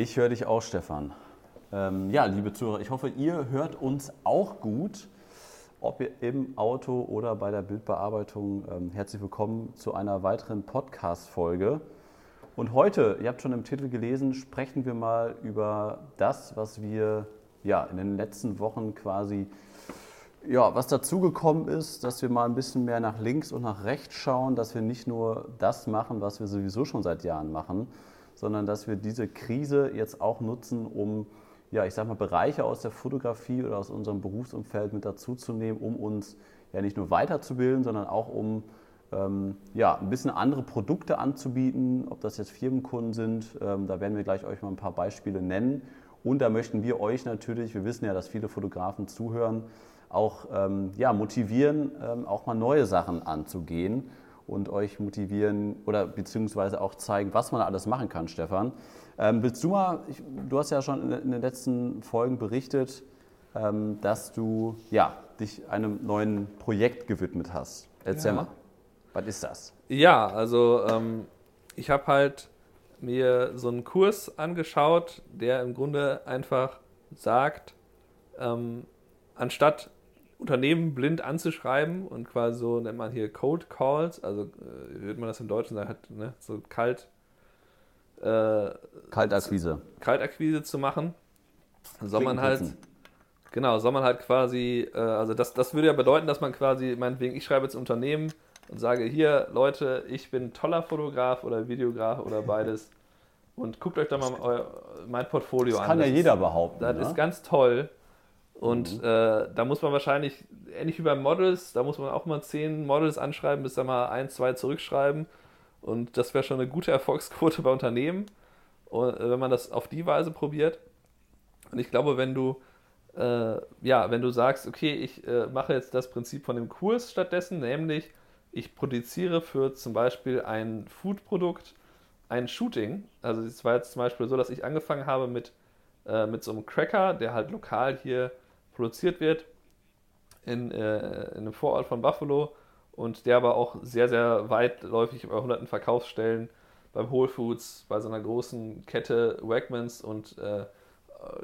Ich höre dich auch, Stefan. Ähm, ja, liebe Zuhörer, ich hoffe, ihr hört uns auch gut. Ob ihr im Auto oder bei der Bildbearbeitung. Ähm, herzlich willkommen zu einer weiteren Podcast-Folge. Und heute, ihr habt schon im Titel gelesen, sprechen wir mal über das, was wir ja, in den letzten Wochen quasi, ja, was dazugekommen ist, dass wir mal ein bisschen mehr nach links und nach rechts schauen, dass wir nicht nur das machen, was wir sowieso schon seit Jahren machen, sondern dass wir diese Krise jetzt auch nutzen, um ja, ich sag mal, Bereiche aus der Fotografie oder aus unserem Berufsumfeld mit dazuzunehmen, um uns ja nicht nur weiterzubilden, sondern auch um ähm, ja, ein bisschen andere Produkte anzubieten, ob das jetzt Firmenkunden sind. Ähm, da werden wir gleich euch mal ein paar Beispiele nennen. Und da möchten wir euch natürlich, wir wissen ja, dass viele Fotografen zuhören, auch ähm, ja, motivieren, ähm, auch mal neue Sachen anzugehen und euch motivieren oder beziehungsweise auch zeigen, was man alles machen kann, Stefan. Ähm, willst du mal, ich, du hast ja schon in, in, den letzten Folgen berichtet, ähm, dass du ja, dich einem neuen Projekt gewidmet hast. Erzähl ja. mal, was ist das? Ja, also ähm, ich habe halt mir so einen Kurs angeschaut, der im Grunde einfach sagt, ähm, anstatt Unternehmen blind anzuschreiben und quasi so nennt man hier Cold Calls, also äh, würde man das im Deutschen sagen, hat, ne, so kalt äh, Kaltakquise. Kaltakquise zu machen. Soll man halt. Genau, soll man halt quasi, äh, also das, das würde ja bedeuten, dass man quasi, meinetwegen, ich schreibe jetzt Unternehmen und sage, hier, Leute, ich bin toller Fotograf oder Videograf oder beides. Und guckt euch da mal mein Portfolio das an. Kann das kann ja jeder behaupten. Das ne? ist ganz toll. Und mhm. äh, da muss man wahrscheinlich, ähnlich wie bei Models, da muss man auch mal zehn Models anschreiben, bis da mal ein, zwei zurückschreiben. Und das wäre schon eine gute Erfolgsquote bei Unternehmen, äh, wenn man das auf die Weise probiert. Und ich glaube, wenn du, äh, ja, wenn du sagst, okay, ich äh, mache jetzt das Prinzip von dem Kurs stattdessen, nämlich ich produziere für zum Beispiel ein Foodprodukt ein Shooting. Also es war jetzt zum Beispiel so, dass ich angefangen habe mit, äh, mit so einem Cracker, der halt lokal hier produziert wird in, äh, in einem Vorort von Buffalo und der aber auch sehr, sehr weitläufig bei hunderten Verkaufsstellen beim Whole Foods, bei so einer großen Kette Wegmans und äh,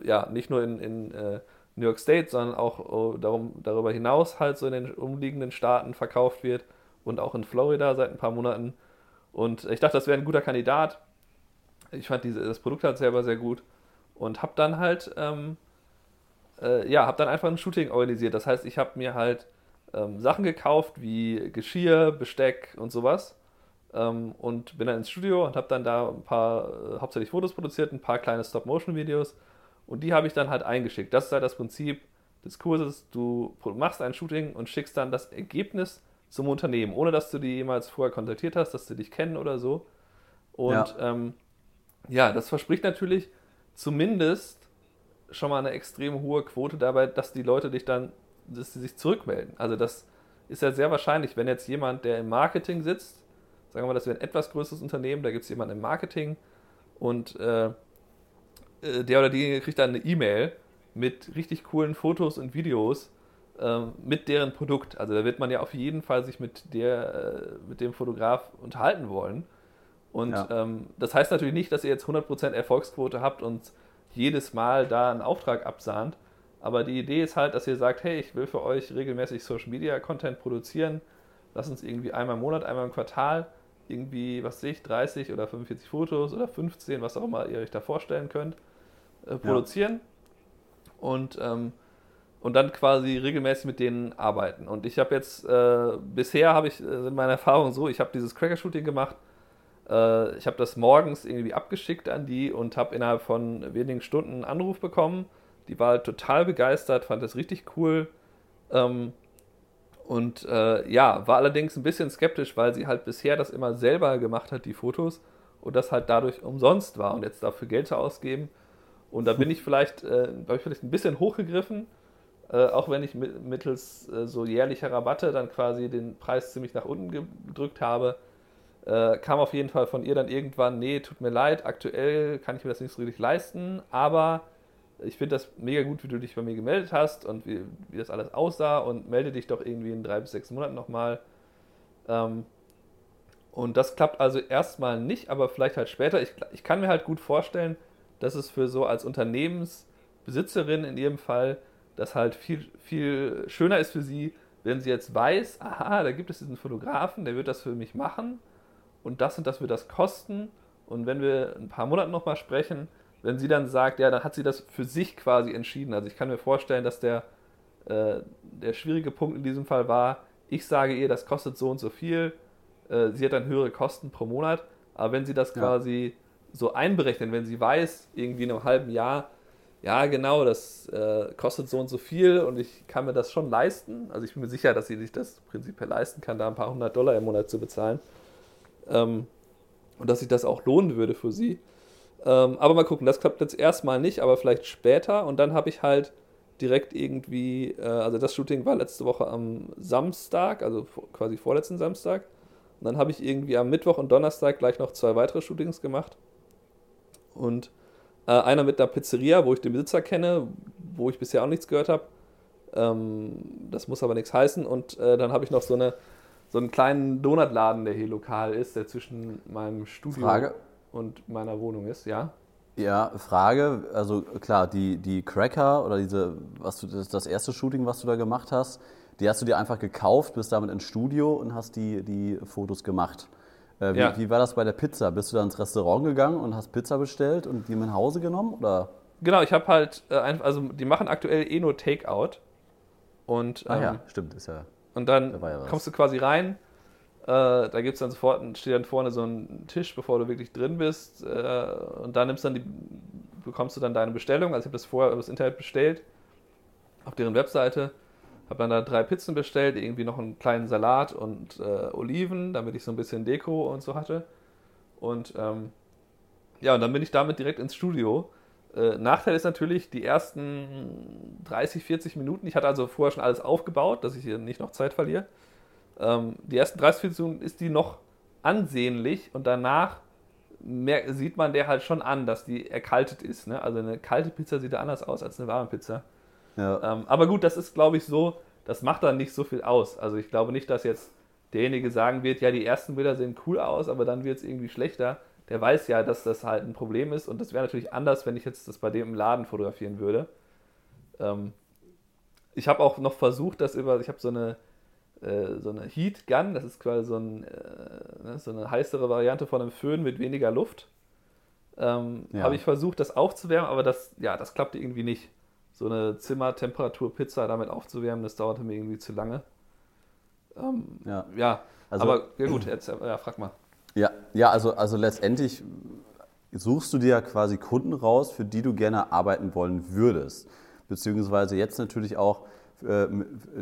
ja, nicht nur in, in äh, New York State, sondern auch oh, darum, darüber hinaus halt so in den umliegenden Staaten verkauft wird und auch in Florida seit ein paar Monaten. Und ich dachte, das wäre ein guter Kandidat. Ich fand diese, das Produkt halt selber sehr gut und habe dann halt, ähm, äh, ja, habe dann einfach ein Shooting organisiert. Das heißt, ich habe mir halt ähm, Sachen gekauft wie Geschirr, Besteck und sowas. Ähm, und bin dann ins Studio und habe dann da ein paar, äh, hauptsächlich Fotos produziert, ein paar kleine Stop-Motion-Videos. Und die habe ich dann halt eingeschickt. Das ist halt das Prinzip des Kurses. Du machst ein Shooting und schickst dann das Ergebnis zum Unternehmen, ohne dass du die jemals vorher kontaktiert hast, dass sie dich kennen oder so. Und ja, ähm, ja das verspricht natürlich zumindest schon mal eine extrem hohe Quote dabei, dass die Leute dich dann dass sie sich zurückmelden. Also das ist ja sehr wahrscheinlich, wenn jetzt jemand, der im Marketing sitzt, sagen wir mal, das wäre ein etwas größeres Unternehmen, da gibt es jemanden im Marketing und äh, äh, der oder die kriegt dann eine E-Mail mit richtig coolen Fotos und Videos äh, mit deren Produkt. Also da wird man ja auf jeden Fall sich mit, der, äh, mit dem Fotograf unterhalten wollen. Und ja. ähm, das heißt natürlich nicht, dass ihr jetzt 100% Erfolgsquote habt und jedes Mal da einen Auftrag absahnt, aber die Idee ist halt, dass ihr sagt, hey, ich will für euch regelmäßig Social Media Content produzieren. Lass uns irgendwie einmal im Monat, einmal im Quartal irgendwie, was sehe ich, 30 oder 45 Fotos oder 15, was auch immer ihr euch da vorstellen könnt, äh, produzieren. Ja. Und, ähm, und dann quasi regelmäßig mit denen arbeiten. Und ich habe jetzt, äh, bisher habe ich, äh, sind meine Erfahrungen so, ich habe dieses Cracker-Shooting gemacht, äh, ich habe das morgens irgendwie abgeschickt an die und habe innerhalb von wenigen Stunden einen Anruf bekommen die war halt total begeistert, fand das richtig cool. Ähm, und äh, ja, war allerdings ein bisschen skeptisch, weil sie halt bisher das immer selber gemacht hat, die Fotos, und das halt dadurch umsonst war und jetzt dafür Geld zu ausgeben. Und da bin ich vielleicht, äh, ich vielleicht ein bisschen hochgegriffen, äh, auch wenn ich mittels äh, so jährlicher Rabatte dann quasi den Preis ziemlich nach unten gedrückt habe. Äh, kam auf jeden Fall von ihr dann irgendwann, nee, tut mir leid, aktuell kann ich mir das nicht so richtig leisten, aber ich finde das mega gut, wie du dich bei mir gemeldet hast und wie, wie das alles aussah und melde dich doch irgendwie in drei bis sechs Monaten nochmal. Ähm, und das klappt also erstmal nicht, aber vielleicht halt später. Ich, ich kann mir halt gut vorstellen, dass es für so als Unternehmensbesitzerin in ihrem Fall das halt viel, viel schöner ist für sie, wenn sie jetzt weiß, aha, da gibt es diesen Fotografen, der wird das für mich machen und das und das wird das kosten. Und wenn wir ein paar Monate nochmal sprechen, wenn sie dann sagt, ja, dann hat sie das für sich quasi entschieden. Also ich kann mir vorstellen, dass der, äh, der schwierige Punkt in diesem Fall war, ich sage ihr, das kostet so und so viel, äh, sie hat dann höhere Kosten pro Monat, aber wenn sie das ja. quasi so einberechnet, wenn sie weiß, irgendwie in einem halben Jahr, ja, genau, das äh, kostet so und so viel und ich kann mir das schon leisten. Also ich bin mir sicher, dass sie sich das prinzipiell leisten kann, da ein paar hundert Dollar im Monat zu bezahlen. Ähm, und dass sich das auch lohnen würde für sie. Ähm, aber mal gucken, das klappt jetzt erstmal nicht, aber vielleicht später. Und dann habe ich halt direkt irgendwie, äh, also das Shooting war letzte Woche am Samstag, also quasi vorletzten Samstag. Und dann habe ich irgendwie am Mittwoch und Donnerstag gleich noch zwei weitere Shootings gemacht. Und äh, einer mit einer Pizzeria, wo ich den Besitzer kenne, wo ich bisher auch nichts gehört habe. Ähm, das muss aber nichts heißen. Und äh, dann habe ich noch so, eine, so einen kleinen Donutladen, der hier lokal ist, der zwischen meinem Studio Frage. und meiner Wohnung ist, ja. Ja, Frage, also klar, die, die Cracker oder diese, was du, das, das erste Shooting, was du da gemacht hast, die hast du dir einfach gekauft, bist damit ins Studio und hast die, die Fotos gemacht. Äh, wie, ja. wie, war das bei der Pizza? Bist du da ins Restaurant gegangen und hast Pizza bestellt und die mit nach Hause genommen? Oder? Genau, ich habe halt, äh, also die machen aktuell eh nur Takeout. Und, ähm, ah ja, ähm, stimmt, ist ja. Und dann ja kommst du quasi rein, äh, da gibt es dann sofort, steht dann vorne so ein Tisch, bevor du wirklich drin bist. Äh, und da nimmst dann die, bekommst du dann deine Bestellung. Also ich habe das vorher über das Internet bestellt, auf deren Webseite habe dann da drei Pizzen bestellt, irgendwie noch einen kleinen Salat und äh, Oliven, damit ich so ein bisschen Deko und so hatte. Und ähm, ja, und dann bin ich damit direkt ins Studio. Äh, Nachteil ist natürlich, die ersten 30, 40 Minuten, ich hatte also vorher schon alles aufgebaut, dass ich hier nicht noch Zeit verliere. Ähm, die ersten 30, 40 Minuten ist die noch ansehnlich und danach mehr, sieht man der halt schon an, dass die erkaltet ist. Ne? Also eine kalte Pizza sieht da anders aus als eine warme Pizza. Ja. Ähm, aber gut, das ist, glaube ich, so, das macht dann nicht so viel aus. Also ich glaube nicht, dass jetzt derjenige sagen wird, ja, die ersten Bilder sehen cool aus, aber dann wird es irgendwie schlechter. Der weiß ja, dass das halt ein Problem ist und das wäre natürlich anders, wenn ich jetzt das bei dem im Laden fotografieren würde. Ähm, ich habe auch noch versucht, das über, ich habe so eine, äh, so eine Heat Gun, das ist quasi so, ein, äh, ne, so eine heißere Variante von einem Föhn mit weniger Luft. Ähm, ja. Habe ich versucht, das aufzuwärmen, aber das, ja, das klappte irgendwie nicht so eine Zimmertemperatur-Pizza damit aufzuwärmen, das dauerte mir irgendwie zu lange. Ähm, ja. ja, also, aber ja gut, jetzt ja, frag mal. Ja, ja also, also letztendlich suchst du dir ja quasi Kunden raus, für die du gerne arbeiten wollen würdest. Beziehungsweise jetzt natürlich auch, äh,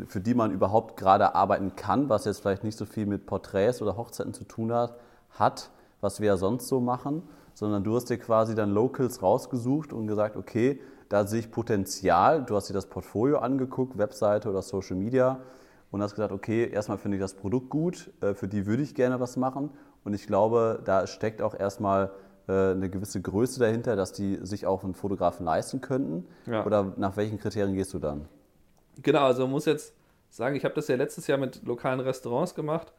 für die man überhaupt gerade arbeiten kann, was jetzt vielleicht nicht so viel mit Porträts oder Hochzeiten zu tun hat, hat was wir ja sonst so machen, sondern du hast dir quasi dann Locals rausgesucht und gesagt, okay, da sehe ich Potenzial. Du hast dir das Portfolio angeguckt, Webseite oder Social Media und hast gesagt, okay, erstmal finde ich das Produkt gut, äh, für die würde ich gerne was machen. Und ich glaube, da steckt auch erstmal äh, eine gewisse Größe dahinter, dass die sich auch einen Fotografen leisten könnten. Ja. Oder nach welchen Kriterien gehst du dann? Genau, also man muss jetzt sagen, ich habe das ja letztes Jahr mit lokalen Restaurants gemacht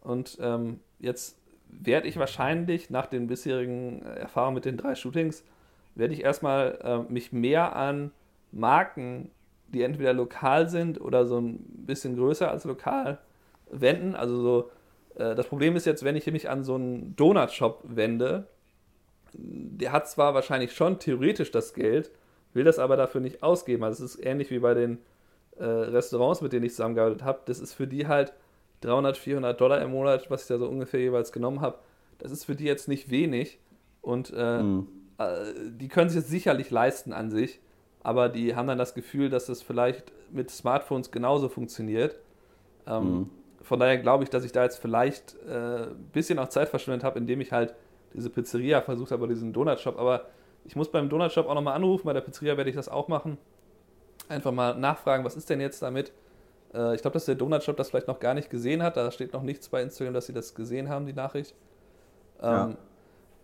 und ähm, jetzt werde ich wahrscheinlich nach den bisherigen Erfahrungen mit den drei Shootings werde ich erstmal äh, mich mehr an Marken, die entweder lokal sind oder so ein bisschen größer als lokal, wenden. Also so, das Problem ist jetzt, wenn ich mich an so einen Donut-Shop wende, der hat zwar wahrscheinlich schon theoretisch das Geld, will das aber dafür nicht ausgeben. Also es ist ähnlich wie bei den äh, Restaurants, mit denen ich zusammengearbeitet habe. Das ist für die halt 300, 400 Dollar im Monat, was ich da so ungefähr jeweils genommen habe. Das ist für die jetzt nicht wenig. Und äh, mhm. Äh, die können sich das sicherlich leisten an sich, aber die haben dann das Gefühl, dass das vielleicht mit Smartphones genauso funktioniert. Ähm, mhm. Von daher glaube ich, dass ich da jetzt vielleicht ein äh, bisschen auch Zeit verschwendet habe, indem ich halt diese Pizzeria versucht habe, diesen Donutshop. Aber ich muss beim Donutshop auch nochmal anrufen, bei der Pizzeria werde ich das auch machen. Einfach mal nachfragen, was ist denn jetzt damit? Äh, ich glaube, dass der Donutshop das vielleicht noch gar nicht gesehen hat. Da steht noch nichts bei Instagram, dass sie das gesehen haben, die Nachricht. Ähm, ja.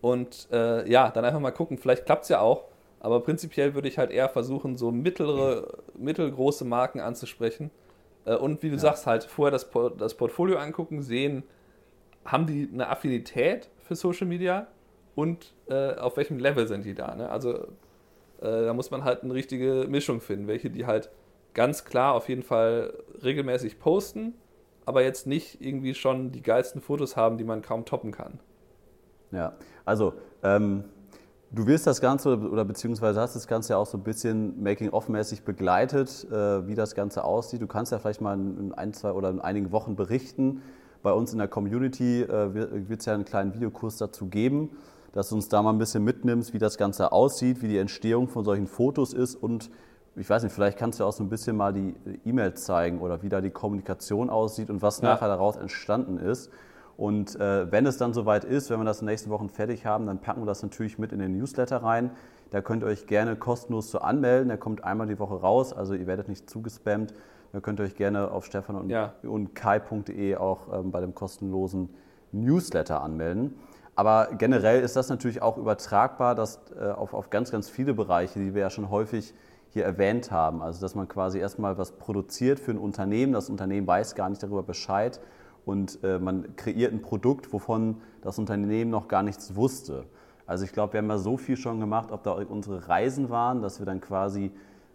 Und äh, ja, dann einfach mal gucken, vielleicht klappt es ja auch. Aber prinzipiell würde ich halt eher versuchen, so mittlere, mittelgroße Marken anzusprechen. Äh, und wie du ja. sagst, halt vorher das, das Portfolio angucken, sehen, haben die eine Affinität für Social Media? und äh, auf welchem Level sind die da. Ne? Also äh, da muss man halt eine richtige Mischung finden, welche die halt ganz klar auf jeden Fall regelmäßig posten, aber jetzt nicht irgendwie schon die geilsten Fotos haben, die man kaum toppen kann. Ja, also ähm, du wirst das Ganze oder beziehungsweise hast das Ganze ja auch so ein bisschen Making-of-mäßig begleitet, äh, wie das Ganze aussieht. Du kannst ja vielleicht mal in ein, zwei oder in einigen Wochen berichten. Bei uns in der Community äh, wird es ja einen kleinen Videokurs dazu geben, dass du uns da mal ein bisschen mitnimmst, wie das Ganze aussieht, wie die Entstehung von solchen Fotos ist und ich weiß nicht, vielleicht kannst du auch so ein bisschen mal die E-Mails zeigen oder wie da die Kommunikation aussieht und was ja. nachher daraus entstanden ist. Und äh, wenn es dann soweit ist, wenn wir das in den nächsten Wochen fertig haben, dann packen wir das natürlich mit in den Newsletter rein. Da könnt ihr euch gerne kostenlos zu anmelden. Der kommt einmal die Woche raus, also ihr werdet nicht zugespammt. Da könnt ihr euch gerne auf stefan und, ja. und kai.de auch ähm, bei dem kostenlosen Newsletter anmelden. Aber generell ist das natürlich auch übertragbar dass, äh, auf, auf ganz, ganz viele Bereiche, die wir ja schon häufig hier erwähnt haben. Also dass man quasi erstmal was produziert für ein Unternehmen, das Unternehmen weiß gar nicht darüber Bescheid und äh, man kreiert ein Produkt, wovon das Unternehmen noch gar nichts wusste. Also ich glaube, wir haben ja so viel schon gemacht, ob da unsere Reisen waren, dass wir dann quasi,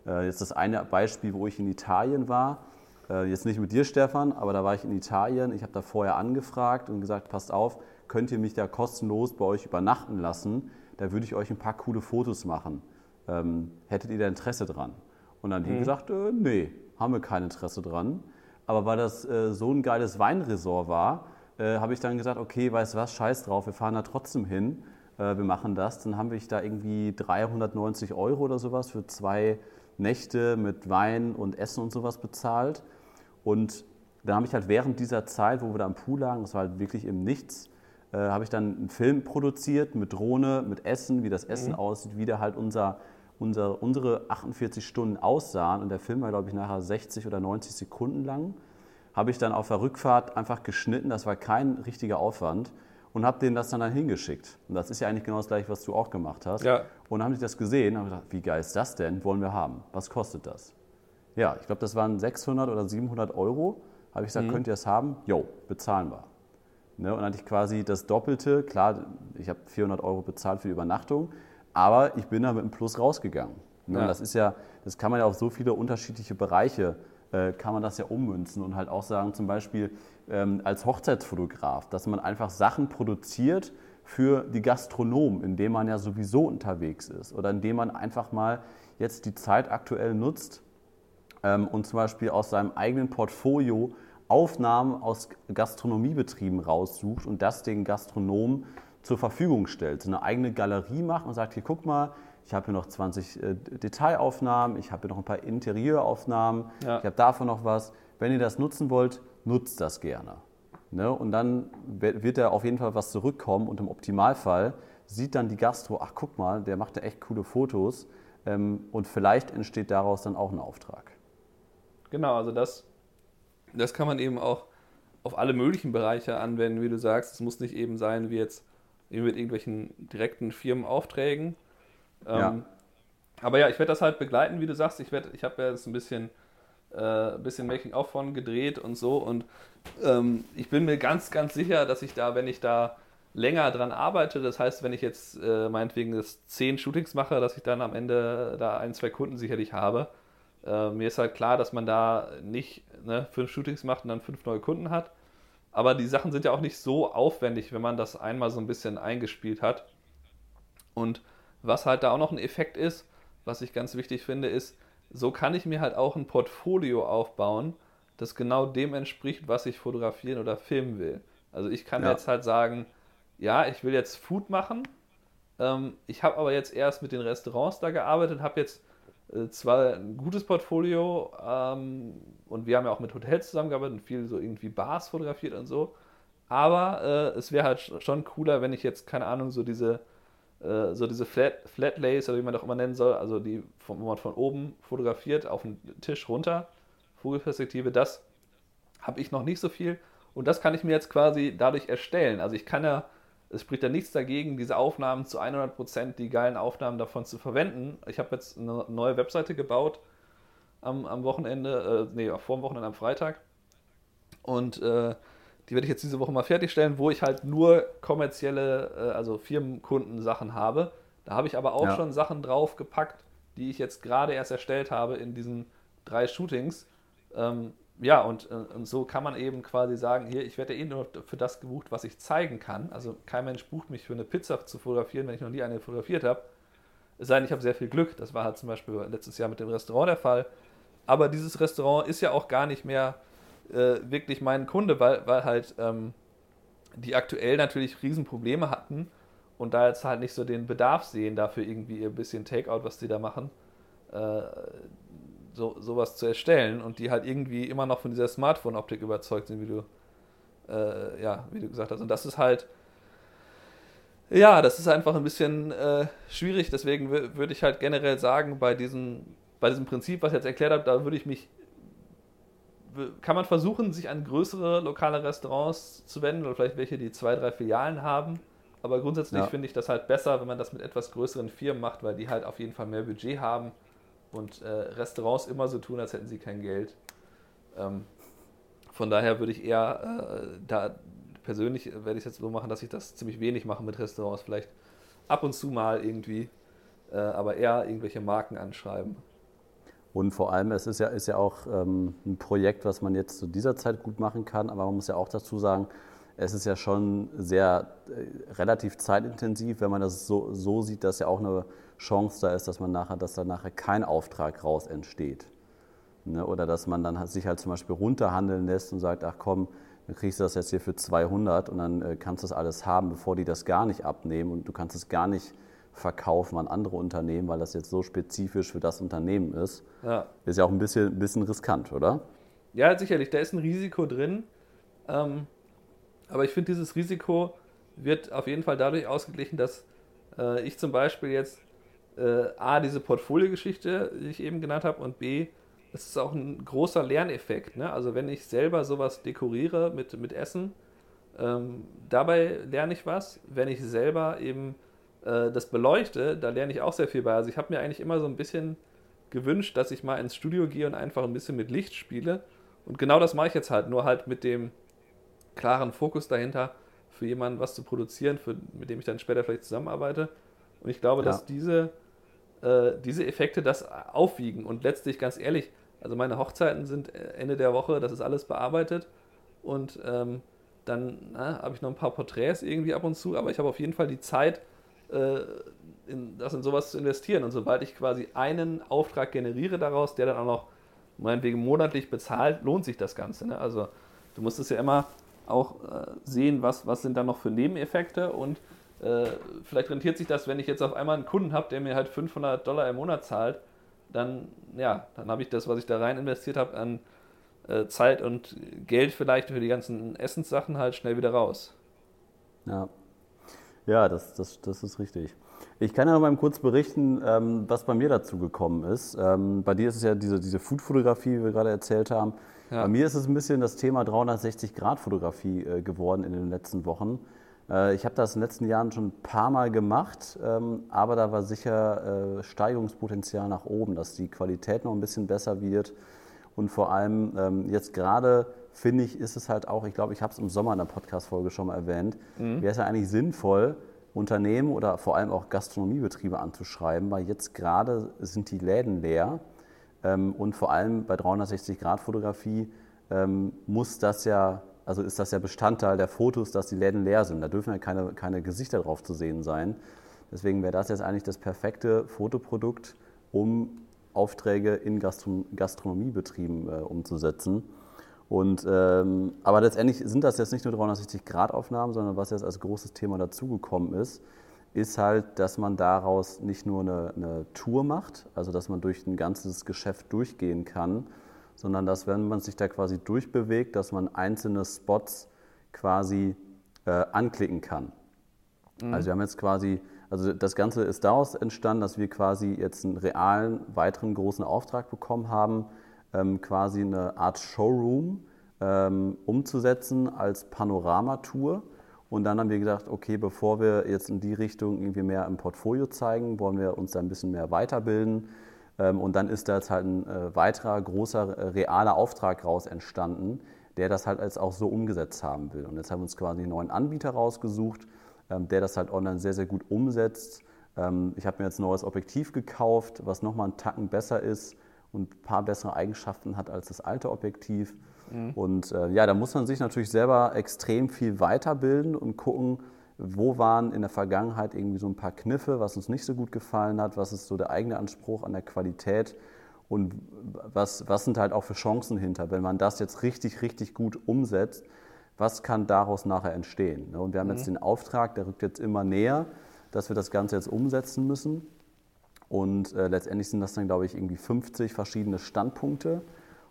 äh, jetzt das eine Beispiel, wo ich in Italien war, äh, jetzt nicht mit dir, Stefan, aber da war ich in Italien, ich habe da vorher angefragt und gesagt, passt auf, könnt ihr mich da kostenlos bei euch übernachten lassen, da würde ich euch ein paar coole Fotos machen ähm, hättet ihr da Interesse dran? Und dann haben die mhm. gesagt, äh, nee, haben wir kein Interesse dran. Aber weil das äh, so ein geiles Weinresort war, äh, habe ich dann gesagt, okay, weißt du was, scheiß drauf, wir fahren da trotzdem hin, äh, wir machen das. Dann haben wir da irgendwie 390 Euro oder sowas für zwei Nächte mit Wein und Essen und sowas bezahlt. Und dann habe ich halt während dieser Zeit, wo wir da am Pool lagen, das war halt wirklich im Nichts, äh, habe ich dann einen Film produziert mit Drohne, mit Essen, wie das Essen mhm. aussieht, wie da halt unser unser, unsere 48 Stunden aussahen, und der Film war, glaube ich, nachher 60 oder 90 Sekunden lang, habe ich dann auf der Rückfahrt einfach geschnitten. Das war kein richtiger Aufwand und habe denen das dann, dann hingeschickt. Und das ist ja eigentlich genau das gleiche, was du auch gemacht hast. Ja. Und dann haben sie das gesehen und haben gesagt, wie geil ist das denn? Wollen wir haben. Was kostet das? Ja, ich glaube, das waren 600 oder 700 Euro. Habe ich gesagt, mhm. könnt ihr das haben? Jo, bezahlen wir. Ne, und dann hatte ich quasi das Doppelte. Klar, ich habe 400 Euro bezahlt für die Übernachtung. Aber ich bin da mit einem Plus rausgegangen. Ne? Ja. Das ist ja, das kann man ja auf so viele unterschiedliche Bereiche äh, kann man das ja ummünzen und halt auch sagen, zum Beispiel ähm, als Hochzeitsfotograf, dass man einfach Sachen produziert für die Gastronomen, indem man ja sowieso unterwegs ist oder indem man einfach mal jetzt die Zeit aktuell nutzt ähm, und zum Beispiel aus seinem eigenen Portfolio Aufnahmen aus Gastronomiebetrieben raussucht und das den Gastronomen zur Verfügung stellt, so eine eigene Galerie macht und sagt, hier guck mal, ich habe hier noch 20 äh, Detailaufnahmen, ich habe hier noch ein paar Interieuraufnahmen, ja. ich habe davon noch was. Wenn ihr das nutzen wollt, nutzt das gerne. Ne? Und dann wird da auf jeden Fall was zurückkommen und im Optimalfall sieht dann die Gastro, ach guck mal, der macht da echt coole Fotos ähm, und vielleicht entsteht daraus dann auch ein Auftrag. Genau, also das, das kann man eben auch auf alle möglichen Bereiche anwenden, wie du sagst. Es muss nicht eben sein, wie jetzt mit irgendwelchen direkten Firmenaufträgen. Ähm, ja. Aber ja, ich werde das halt begleiten, wie du sagst. Ich, ich habe ja jetzt ein bisschen, äh, bisschen Making-of von gedreht und so. Und ähm, ich bin mir ganz, ganz sicher, dass ich da, wenn ich da länger dran arbeite, das heißt, wenn ich jetzt äh, meinetwegen das zehn Shootings mache, dass ich dann am Ende da ein, zwei Kunden sicherlich habe. Äh, mir ist halt klar, dass man da nicht ne, fünf Shootings macht und dann fünf neue Kunden hat. Aber die Sachen sind ja auch nicht so aufwendig, wenn man das einmal so ein bisschen eingespielt hat. Und was halt da auch noch ein Effekt ist, was ich ganz wichtig finde, ist, so kann ich mir halt auch ein Portfolio aufbauen, das genau dem entspricht, was ich fotografieren oder filmen will. Also ich kann ja. jetzt halt sagen, ja, ich will jetzt Food machen. Ähm, ich habe aber jetzt erst mit den Restaurants da gearbeitet, habe jetzt zwar ein gutes Portfolio ähm, und wir haben ja auch mit Hotels zusammengearbeitet und viel so irgendwie Bars fotografiert und so. Aber äh, es wäre halt schon cooler, wenn ich jetzt, keine Ahnung, so diese, äh, so diese Flat, Flat Lays oder wie man das auch immer nennen soll, also die, von, wo man von oben fotografiert, auf den Tisch runter, Vogelperspektive, das habe ich noch nicht so viel. Und das kann ich mir jetzt quasi dadurch erstellen. Also ich kann ja es spricht ja nichts dagegen, diese Aufnahmen zu 100%, die geilen Aufnahmen davon zu verwenden. Ich habe jetzt eine neue Webseite gebaut am, am Wochenende, äh, nee, vor dem Wochenende am Freitag. Und äh, Die werde ich jetzt diese Woche mal fertigstellen, wo ich halt nur kommerzielle, äh, also Firmenkunden-Sachen habe. Da habe ich aber auch ja. schon Sachen draufgepackt, die ich jetzt gerade erst erstellt habe in diesen drei Shootings. Ähm, ja, und, äh, und so kann man eben quasi sagen, hier, ich werde eh nur für das gebucht, was ich zeigen kann. Also kein Mensch bucht mich für eine Pizza zu fotografieren, wenn ich noch nie eine fotografiert habe. Es sei denn, ich habe sehr viel Glück. Das war halt zum Beispiel letztes Jahr mit dem Restaurant der Fall. Aber dieses Restaurant ist ja auch gar nicht mehr äh, wirklich mein Kunde, weil, weil halt ähm, die aktuell natürlich Riesenprobleme hatten und da jetzt halt nicht so den Bedarf sehen, dafür irgendwie ein bisschen Takeout, was die da machen, äh, so, sowas zu erstellen und die halt irgendwie immer noch von dieser Smartphone-Optik überzeugt sind, wie du, äh, ja, wie du gesagt hast. Und das ist halt, ja, das ist einfach ein bisschen äh, schwierig. Deswegen würde ich halt generell sagen, bei diesem, bei diesem Prinzip, was ich jetzt erklärt habe, da würde ich mich, kann man versuchen, sich an größere lokale Restaurants zu wenden oder vielleicht welche, die zwei, drei Filialen haben. Aber grundsätzlich ja. finde ich das halt besser, wenn man das mit etwas größeren Firmen macht, weil die halt auf jeden Fall mehr Budget haben und äh, Restaurants immer so tun, als hätten sie kein Geld. Ähm, von daher würde ich eher äh, da persönlich werde ich es jetzt so machen, dass ich das ziemlich wenig mache mit Restaurants. Vielleicht ab und zu mal irgendwie, äh, aber eher irgendwelche Marken anschreiben. Und vor allem, es ist ja, ist ja auch ähm, ein Projekt, was man jetzt zu dieser Zeit gut machen kann, aber man muss ja auch dazu sagen, es ist ja schon sehr äh, relativ zeitintensiv, wenn man das so, so sieht, dass ja auch eine Chance da ist, dass man nachher, dass da nachher kein Auftrag raus entsteht. Ne? Oder dass man dann sich halt zum Beispiel runterhandeln lässt und sagt, ach komm, dann kriegst du das jetzt hier für 200 und dann äh, kannst du das alles haben, bevor die das gar nicht abnehmen und du kannst es gar nicht verkaufen an andere Unternehmen, weil das jetzt so spezifisch für das Unternehmen ist. Ja. Ist ja auch ein bisschen, ein bisschen riskant, oder? Ja, sicherlich. Da ist ein Risiko drin. Ähm, aber ich finde, dieses Risiko wird auf jeden Fall dadurch ausgeglichen, dass äh, ich zum Beispiel jetzt äh, A, diese Portfoliogeschichte, die ich eben genannt habe, und B, es ist auch ein großer Lerneffekt. Ne? Also wenn ich selber sowas dekoriere mit, mit Essen, ähm, dabei lerne ich was. Wenn ich selber eben äh, das beleuchte, da lerne ich auch sehr viel bei. Also ich habe mir eigentlich immer so ein bisschen gewünscht, dass ich mal ins Studio gehe und einfach ein bisschen mit Licht spiele. Und genau das mache ich jetzt halt, nur halt mit dem klaren Fokus dahinter, für jemanden was zu produzieren, für, mit dem ich dann später vielleicht zusammenarbeite. Und ich glaube, ja. dass diese, äh, diese Effekte das aufwiegen. Und letztlich, ganz ehrlich, also meine Hochzeiten sind Ende der Woche, das ist alles bearbeitet. Und ähm, dann habe ich noch ein paar Porträts irgendwie ab und zu, aber ich habe auf jeden Fall die Zeit, äh, in, das in sowas zu investieren. Und sobald ich quasi einen Auftrag generiere daraus, der dann auch noch meinetwegen monatlich bezahlt, lohnt sich das Ganze. Ne? Also du musst es ja immer auch äh, sehen, was, was sind da noch für Nebeneffekte und äh, vielleicht rentiert sich das, wenn ich jetzt auf einmal einen Kunden habe, der mir halt 500 Dollar im Monat zahlt, dann, ja, dann habe ich das, was ich da rein investiert habe an äh, Zeit und Geld vielleicht für die ganzen Essenssachen halt schnell wieder raus. Ja, ja das, das, das ist richtig. Ich kann ja noch mal kurz berichten, ähm, was bei mir dazu gekommen ist. Ähm, bei dir ist es ja diese, diese Food-Fotografie, wie wir gerade erzählt haben. Ja. Bei mir ist es ein bisschen das Thema 360-Grad-Fotografie äh, geworden in den letzten Wochen. Äh, ich habe das in den letzten Jahren schon ein paar Mal gemacht, ähm, aber da war sicher äh, Steigerungspotenzial nach oben, dass die Qualität noch ein bisschen besser wird. Und vor allem ähm, jetzt gerade finde ich, ist es halt auch, ich glaube, ich habe es im Sommer in der Podcast-Folge schon mal erwähnt, mhm. wäre es ja eigentlich sinnvoll, Unternehmen oder vor allem auch Gastronomiebetriebe anzuschreiben, weil jetzt gerade sind die Läden leer ähm, und vor allem bei 360-Grad-Fotografie muss das ja also ist das ja Bestandteil der Fotos, dass die Läden leer sind. Da dürfen ja keine, keine Gesichter drauf zu sehen sein. Deswegen wäre das jetzt eigentlich das perfekte Fotoprodukt, um Aufträge in Gastron Gastronomiebetrieben äh, umzusetzen. Und, ähm, aber letztendlich sind das jetzt nicht nur 360-Grad-Aufnahmen, sondern was jetzt als großes Thema dazugekommen ist, ist halt, dass man daraus nicht nur eine, eine Tour macht, also dass man durch ein ganzes Geschäft durchgehen kann, sondern dass, wenn man sich da quasi durchbewegt, dass man einzelne Spots quasi äh, anklicken kann. Mhm. Also wir haben jetzt quasi, also das Ganze ist daraus entstanden, dass wir quasi jetzt einen realen, weiteren großen Auftrag bekommen haben, ähm, quasi eine Art Showroom ähm, umzusetzen als Panoramatour. Und dann haben wir gedacht, okay, bevor wir jetzt in die Richtung irgendwie mehr im Portfolio zeigen, wollen wir uns da ein bisschen mehr weiterbilden und dann ist da jetzt halt ein äh, weiterer großer äh, realer Auftrag raus entstanden, der das halt als auch so umgesetzt haben will. Und jetzt haben wir uns quasi einen neuen Anbieter rausgesucht, ähm, der das halt online sehr, sehr gut umsetzt. Ähm, ich habe mir jetzt ein neues Objektiv gekauft, was nochmal einen Tacken besser ist und ein paar bessere Eigenschaften hat als das alte Objektiv. Mhm. Und äh, ja, da muss man sich natürlich selber extrem viel weiterbilden und gucken, wo waren in der Vergangenheit irgendwie so ein paar Kniffe, was uns nicht so gut gefallen hat, was ist so der eigene Anspruch an der Qualität und was, was sind halt auch für Chancen hinter, wenn man das jetzt richtig, richtig gut umsetzt, was kann daraus nachher entstehen? Ne? Und wir haben mhm. jetzt den Auftrag, der rückt jetzt immer näher, dass wir das Ganze jetzt umsetzen müssen. Und äh, letztendlich sind das dann, glaube ich, irgendwie 50 verschiedene Standpunkte.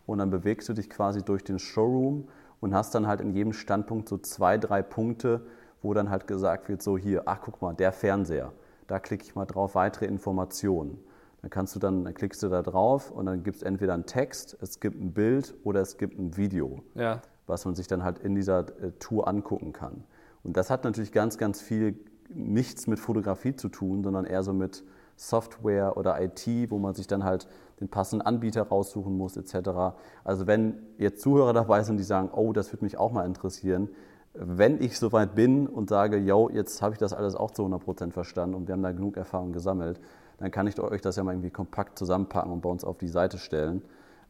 Und dann bewegst du dich quasi durch den Showroom und hast dann halt in jedem Standpunkt so zwei, drei Punkte, wo dann halt gesagt wird, so hier, ach guck mal, der Fernseher, da klicke ich mal drauf, weitere Informationen. Dann kannst du dann, dann klickst du da drauf und dann gibt es entweder einen Text, es gibt ein Bild oder es gibt ein Video, ja. was man sich dann halt in dieser äh, Tour angucken kann. Und das hat natürlich ganz, ganz viel nichts mit Fotografie zu tun, sondern eher so mit Software oder IT, wo man sich dann halt den passenden Anbieter raussuchen muss, etc. Also wenn jetzt Zuhörer dabei sind, die sagen, oh, das würde mich auch mal interessieren, wenn ich soweit bin und sage, yo, jetzt habe ich das alles auch zu 100% verstanden und wir haben da genug Erfahrung gesammelt, dann kann ich euch das ja mal irgendwie kompakt zusammenpacken und bei uns auf die Seite stellen.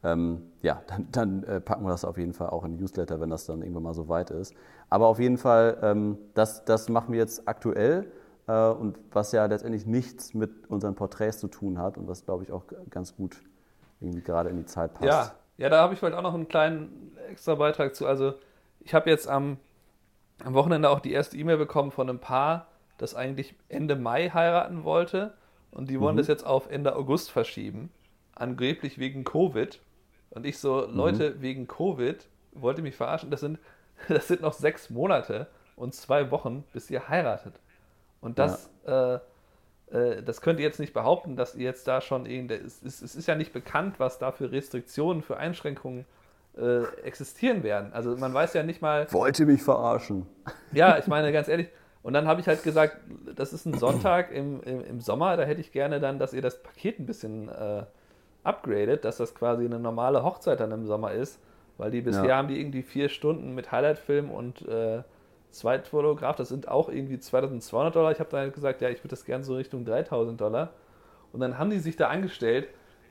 Ähm, ja, dann, dann äh, packen wir das auf jeden Fall auch in Newsletter, wenn das dann irgendwann mal so weit ist. Aber auf jeden Fall, ähm, das, das machen wir jetzt aktuell äh, und was ja letztendlich nichts mit unseren Porträts zu tun hat und was, glaube ich, auch ganz gut irgendwie gerade in die Zeit passt. Ja, ja da habe ich heute auch noch einen kleinen extra Beitrag zu. Also ich habe jetzt am am Wochenende auch die erste E-Mail bekommen von einem Paar, das eigentlich Ende Mai heiraten wollte. Und die wollen mhm. das jetzt auf Ende August verschieben. Angeblich wegen Covid. Und ich so, mhm. Leute, wegen Covid, wollt ihr mich verarschen? Das sind, das sind noch sechs Monate und zwei Wochen, bis ihr heiratet. Und das, ja. äh, äh, das könnt ihr jetzt nicht behaupten, dass ihr jetzt da schon irgendwie. Es, es, es ist ja nicht bekannt, was da für Restriktionen, für Einschränkungen äh, existieren werden. Also man weiß ja nicht mal. Wollte mich verarschen. Ja, ich meine ganz ehrlich. Und dann habe ich halt gesagt, das ist ein Sonntag im, im, im, Sommer, da hätte ich gerne dann, dass ihr das Paket ein bisschen äh, upgradet, dass das quasi eine normale Hochzeit dann im Sommer ist. Weil die bisher ja. haben die irgendwie vier Stunden mit Highlight-Film und äh, Zweitfotograf, das sind auch irgendwie 2200 Dollar. Ich habe dann halt gesagt, ja, ich würde das gerne so Richtung 3000 Dollar. Und dann haben die sich da angestellt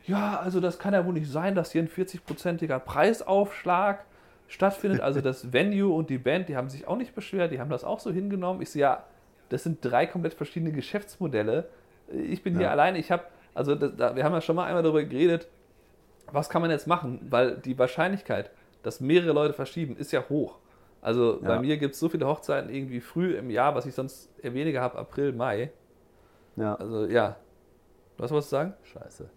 ja, also das kann ja wohl nicht sein, dass hier ein 40-prozentiger Preisaufschlag stattfindet. Also das Venue und die Band, die haben sich auch nicht beschwert, die haben das auch so hingenommen. Ich sehe, ja, das sind drei komplett verschiedene Geschäftsmodelle. Ich bin ja. hier alleine, ich habe, also das, wir haben ja schon mal einmal darüber geredet, was kann man jetzt machen? Weil die Wahrscheinlichkeit, dass mehrere Leute verschieben, ist ja hoch. Also ja. bei mir gibt es so viele Hochzeiten irgendwie früh im Jahr, was ich sonst eher weniger habe, April, Mai. Ja. Also ja. Was wolltest du sagen? Scheiße.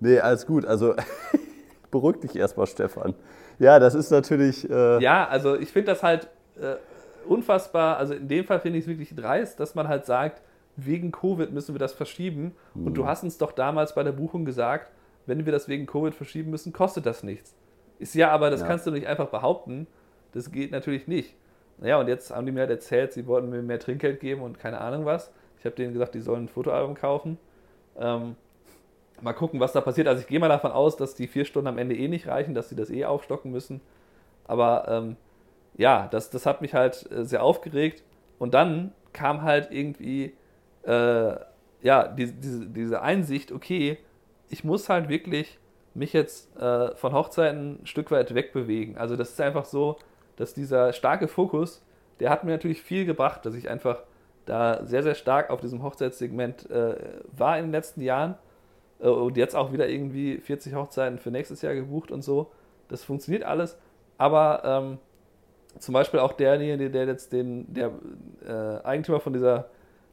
Nee, alles gut. Also beruhig dich erstmal, Stefan. Ja, das ist natürlich. Äh ja, also ich finde das halt äh, unfassbar. Also in dem Fall finde ich es wirklich dreist, dass man halt sagt, wegen Covid müssen wir das verschieben. Mhm. Und du hm. hast uns doch damals bei der Buchung gesagt, wenn wir das wegen Covid verschieben müssen, kostet das nichts. Ist ja, aber das ja. kannst du nicht einfach behaupten. Das geht natürlich nicht. Naja, und jetzt haben die mir halt erzählt, sie wollten mir mehr Trinkgeld geben und keine Ahnung was. Ich habe denen gesagt, die sollen ein Fotoalbum kaufen. Ähm, Mal gucken, was da passiert. Also ich gehe mal davon aus, dass die vier Stunden am Ende eh nicht reichen, dass sie das eh aufstocken müssen. Aber ähm, ja, das, das hat mich halt äh, sehr aufgeregt. Und dann kam halt irgendwie äh, ja, die, diese, diese Einsicht, okay, ich muss halt wirklich mich jetzt äh, von Hochzeiten ein Stück weit wegbewegen. Also das ist einfach so, dass dieser starke Fokus, der hat mir natürlich viel gebracht, dass ich einfach da sehr, sehr stark auf diesem Hochzeitssegment äh, war in den letzten Jahren und jetzt auch wieder irgendwie 40 Hochzeiten für nächstes Jahr gebucht und so. Das funktioniert alles. Aber ähm, zum Beispiel auch derjenige, der jetzt den, der äh, Eigentümer von dieser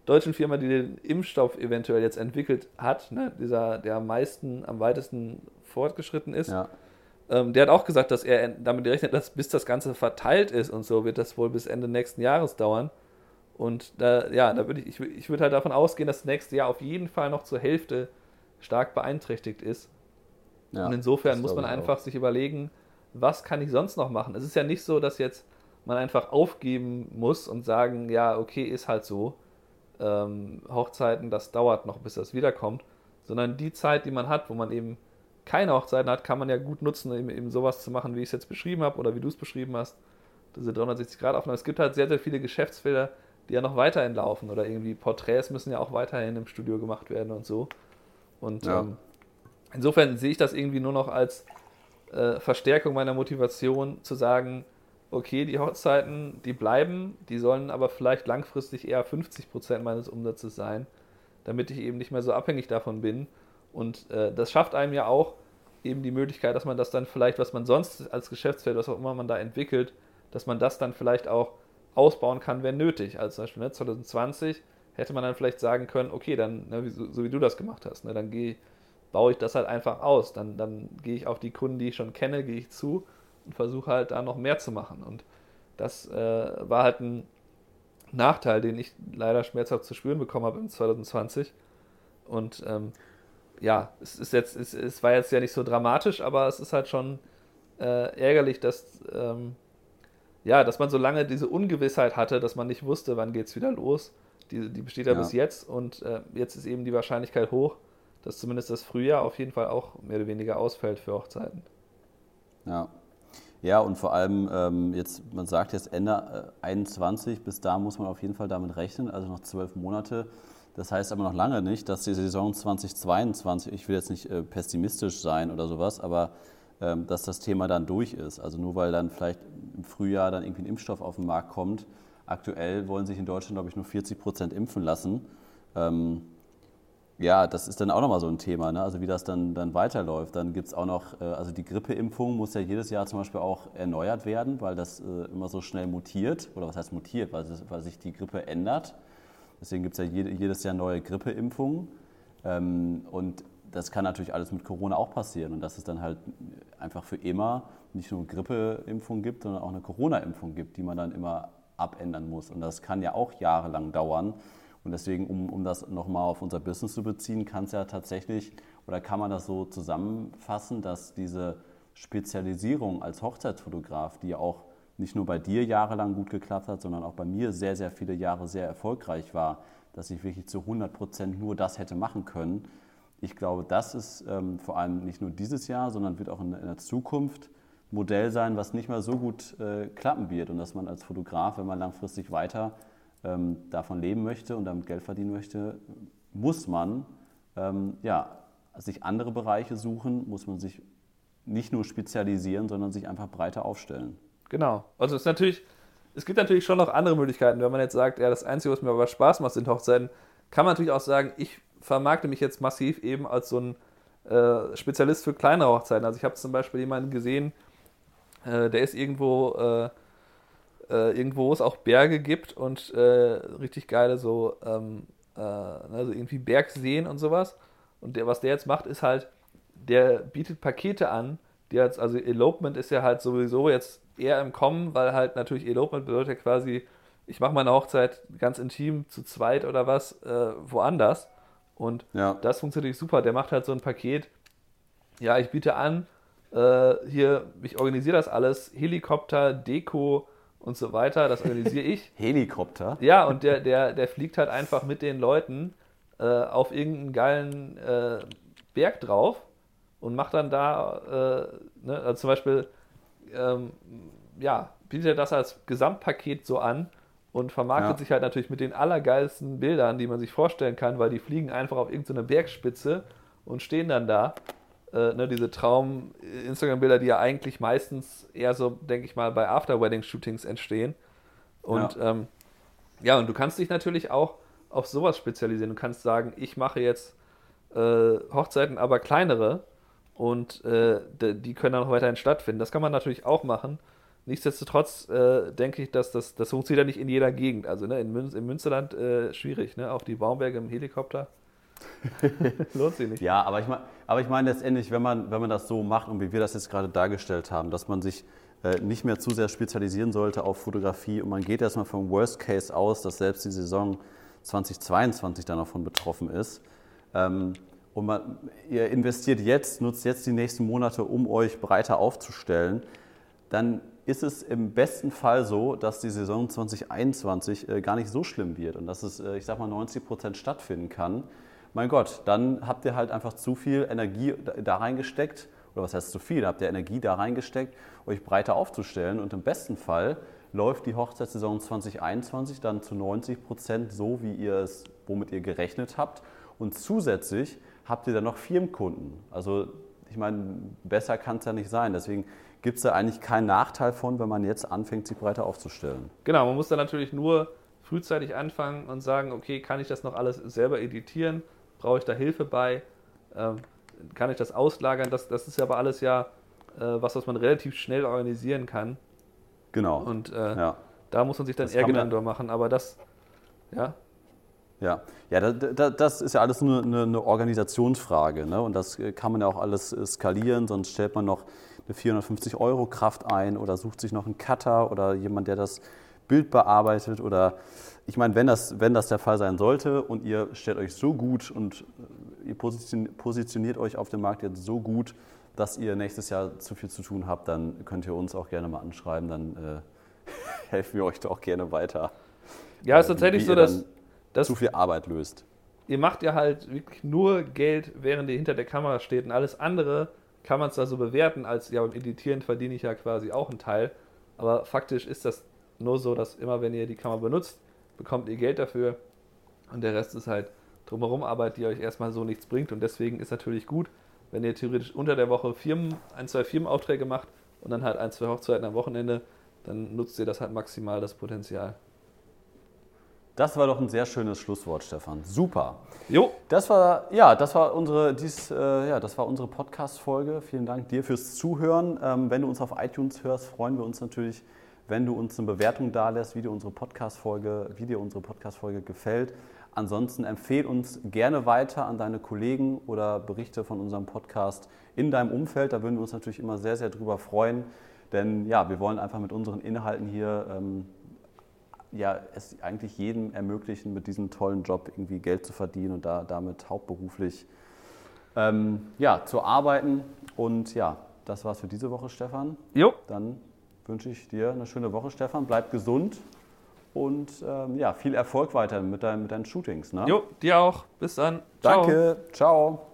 deutschen Firma, die den Impfstoff eventuell jetzt entwickelt hat, ne, dieser, der am meisten, am weitesten fortgeschritten ist, ja. ähm, der hat auch gesagt, dass er damit rechnet, dass bis das Ganze verteilt ist und so, wird das wohl bis Ende nächsten Jahres dauern. Und da, ja, da würde ich, ich, ich würde halt davon ausgehen, dass nächstes Jahr auf jeden Fall noch zur Hälfte stark beeinträchtigt ist. Ja, und insofern muss man einfach auch. sich überlegen, was kann ich sonst noch machen? Es ist ja nicht so, dass jetzt man einfach aufgeben muss und sagen, ja, okay, ist halt so. Ähm, Hochzeiten, das dauert noch, bis das wiederkommt, sondern die Zeit, die man hat, wo man eben keine Hochzeiten hat, kann man ja gut nutzen, eben, eben sowas zu machen, wie ich es jetzt beschrieben habe oder wie du es beschrieben hast. Diese 360-Grad-Aufnahme. Es gibt halt sehr, sehr viele Geschäftsfelder, die ja noch weiterhin laufen oder irgendwie Porträts müssen ja auch weiterhin im Studio gemacht werden und so. Und ja. ähm, insofern sehe ich das irgendwie nur noch als äh, Verstärkung meiner Motivation zu sagen, okay, die Hochzeiten, die bleiben, die sollen aber vielleicht langfristig eher 50 Prozent meines Umsatzes sein, damit ich eben nicht mehr so abhängig davon bin. Und äh, das schafft einem ja auch eben die Möglichkeit, dass man das dann vielleicht, was man sonst als Geschäftsfeld, was auch immer man da entwickelt, dass man das dann vielleicht auch ausbauen kann, wenn nötig. Also zum Beispiel ne, 2020 hätte man dann vielleicht sagen können, okay, dann, ne, so, so, wie du das gemacht hast, ne, dann gehe, baue ich das halt einfach aus. Dann, dann gehe ich auf die Kunden, die ich schon kenne, gehe ich zu und versuche halt da noch mehr zu machen. Und das äh, war halt ein Nachteil, den ich leider schmerzhaft zu spüren bekommen habe in 2020. Und ähm, ja, es ist jetzt, es, es, war jetzt ja nicht so dramatisch, aber es ist halt schon äh, ärgerlich, dass ähm, ja, dass man so lange diese Ungewissheit hatte, dass man nicht wusste, wann geht es wieder los. Die, die besteht ja, ja, bis jetzt und äh, jetzt ist eben die Wahrscheinlichkeit hoch, dass zumindest das Frühjahr auf jeden Fall auch mehr oder weniger ausfällt für Hochzeiten. Ja, ja, und vor allem ähm, jetzt, man sagt jetzt Ende äh, 21, bis da muss man auf jeden Fall damit rechnen, also noch zwölf Monate. Das heißt aber noch lange nicht, dass die Saison 2022, ich will jetzt nicht äh, pessimistisch sein oder sowas, aber ähm, dass das Thema dann durch ist. Also nur weil dann vielleicht im Frühjahr dann irgendwie ein Impfstoff auf den Markt kommt. Aktuell wollen sich in Deutschland, glaube ich, nur 40 Prozent impfen lassen. Ähm, ja, das ist dann auch nochmal so ein Thema, ne? also wie das dann, dann weiterläuft. Dann gibt es auch noch, äh, also die Grippeimpfung muss ja jedes Jahr zum Beispiel auch erneuert werden, weil das äh, immer so schnell mutiert. Oder was heißt mutiert? Weil, das, weil sich die Grippe ändert. Deswegen gibt es ja jedes Jahr neue Grippeimpfungen. Ähm, und das kann natürlich alles mit Corona auch passieren. Und dass es dann halt einfach für immer nicht nur Grippeimpfung gibt, sondern auch eine Corona-Impfung gibt, die man dann immer abändern muss. Und das kann ja auch jahrelang dauern. Und deswegen, um, um das nochmal auf unser Business zu beziehen, kann es ja tatsächlich oder kann man das so zusammenfassen, dass diese Spezialisierung als Hochzeitsfotograf, die ja auch nicht nur bei dir jahrelang gut geklappt hat, sondern auch bei mir sehr, sehr viele Jahre sehr erfolgreich war, dass ich wirklich zu 100 Prozent nur das hätte machen können. Ich glaube, das ist ähm, vor allem nicht nur dieses Jahr, sondern wird auch in, in der Zukunft Modell sein, was nicht mehr so gut äh, klappen wird und dass man als Fotograf, wenn man langfristig weiter ähm, davon leben möchte und damit Geld verdienen möchte, muss man ähm, ja, sich andere Bereiche suchen, muss man sich nicht nur spezialisieren, sondern sich einfach breiter aufstellen. Genau. Also es natürlich, es gibt natürlich schon noch andere Möglichkeiten. Wenn man jetzt sagt, ja, das Einzige, was mir aber Spaß macht, sind Hochzeiten, kann man natürlich auch sagen, ich vermarkte mich jetzt massiv eben als so ein äh, Spezialist für kleinere Hochzeiten. Also ich habe zum Beispiel jemanden gesehen, äh, der ist irgendwo äh, äh, irgendwo, wo es auch Berge gibt und äh, richtig geile so, ähm, äh, ne, so irgendwie Bergseen und sowas. Und der, was der jetzt macht, ist halt, der bietet Pakete an, die jetzt, also Elopement ist ja halt sowieso jetzt eher im Kommen, weil halt natürlich Elopement bedeutet ja quasi, ich mache meine Hochzeit ganz intim zu zweit oder was äh, woanders. Und ja. das funktioniert super. Der macht halt so ein Paket. Ja, ich biete an, äh, hier, ich organisiere das alles, Helikopter, Deko, und so weiter. Das organisiere ich. Helikopter? Ja, und der, der, der fliegt halt einfach mit den Leuten äh, auf irgendeinen geilen äh, Berg drauf und macht dann da, äh, ne, also zum Beispiel, ähm, ja, bietet er das als Gesamtpaket so an und vermarktet ja. sich halt natürlich mit den allergeilsten Bildern, die man sich vorstellen kann, weil die fliegen einfach auf irgendeine Bergspitze und stehen dann da äh, ne, diese Traum-Instagram-Bilder, die ja eigentlich meistens eher so, denke ich mal, bei After-Wedding-Shootings entstehen. Und ja. Ähm, ja, und du kannst dich natürlich auch auf sowas spezialisieren. Du kannst sagen, ich mache jetzt äh, Hochzeiten, aber kleinere und äh, die können dann auch weiterhin stattfinden. Das kann man natürlich auch machen. Nichtsdestotrotz äh, denke ich, dass das, das funktioniert ja nicht in jeder Gegend. Also ne, in Mün im Münsterland äh, schwierig, ne? Auf die Baumberge im Helikopter. Lohnt sich nicht. Ja, aber ich meine, aber ich meine letztendlich, wenn man, wenn man das so macht und wie wir das jetzt gerade dargestellt haben, dass man sich äh, nicht mehr zu sehr spezialisieren sollte auf Fotografie und man geht erstmal vom Worst Case aus, dass selbst die Saison 2022 dann davon betroffen ist. Ähm, und man, ihr investiert jetzt, nutzt jetzt die nächsten Monate, um euch breiter aufzustellen, dann ist es im besten Fall so, dass die Saison 2021 äh, gar nicht so schlimm wird und dass es, äh, ich sag mal, 90 Prozent stattfinden kann mein Gott, dann habt ihr halt einfach zu viel Energie da reingesteckt, oder was heißt zu viel, habt ihr Energie da reingesteckt, euch breiter aufzustellen und im besten Fall läuft die Hochzeitssaison 2021 dann zu 90 Prozent so, wie ihr es, womit ihr gerechnet habt und zusätzlich habt ihr dann noch Firmenkunden. Also ich meine, besser kann es ja nicht sein. Deswegen gibt es da eigentlich keinen Nachteil von, wenn man jetzt anfängt, sich breiter aufzustellen. Genau, man muss dann natürlich nur frühzeitig anfangen und sagen, okay, kann ich das noch alles selber editieren? Brauche ich da Hilfe bei? Ähm, kann ich das auslagern? Das, das ist ja aber alles ja äh, was, was man relativ schnell organisieren kann. Genau. Und äh, ja. da muss man sich dann das eher Gedanken machen. Aber das, ja. Ja, ja das, das ist ja alles nur eine, eine Organisationsfrage. Ne? Und das kann man ja auch alles äh, skalieren, sonst stellt man noch eine 450 Euro Kraft ein oder sucht sich noch einen Cutter oder jemand, der das Bild bearbeitet oder ich meine, wenn das, wenn das der Fall sein sollte und ihr stellt euch so gut und äh, ihr positioniert euch auf dem Markt jetzt so gut, dass ihr nächstes Jahr zu viel zu tun habt, dann könnt ihr uns auch gerne mal anschreiben, dann äh, helfen wir euch doch gerne weiter. Ja, es ist äh, tatsächlich so, dass, dass zu viel Arbeit löst. Ihr macht ja halt wirklich nur Geld, während ihr hinter der Kamera steht und alles andere kann man es da so bewerten, als ja beim Editieren verdiene ich ja quasi auch einen Teil. Aber faktisch ist das nur so, dass immer wenn ihr die Kamera benutzt, bekommt ihr Geld dafür und der Rest ist halt drumherum Arbeit, die euch erstmal so nichts bringt und deswegen ist natürlich gut, wenn ihr theoretisch unter der Woche Firmen, ein, zwei Firmenaufträge macht und dann halt ein, zwei Hochzeiten am Wochenende, dann nutzt ihr das halt maximal, das Potenzial. Das war doch ein sehr schönes Schlusswort, Stefan. Super. Jo. Das war, ja, das war unsere, dies, äh, ja, unsere Podcast-Folge. Vielen Dank dir fürs Zuhören. Ähm, wenn du uns auf iTunes hörst, freuen wir uns natürlich, wenn du uns eine Bewertung dalässt, wie dir unsere Podcast-Folge, wie dir unsere Podcast-Folge gefällt. Ansonsten empfehle uns gerne weiter an deine Kollegen oder Berichte von unserem Podcast in deinem Umfeld. Da würden wir uns natürlich immer sehr, sehr drüber freuen. Denn ja, wir wollen einfach mit unseren Inhalten hier ähm, ja, es eigentlich jedem ermöglichen, mit diesem tollen Job irgendwie Geld zu verdienen und da, damit hauptberuflich ähm, ja, zu arbeiten. Und ja, das war's für diese Woche, Stefan. Jo. Dann wünsche ich dir eine schöne Woche, Stefan. Bleib gesund und ähm, ja, viel Erfolg weiter mit, dein, mit deinen Shootings. Ne? Jo, dir auch. Bis dann. Ciao. Danke. Ciao.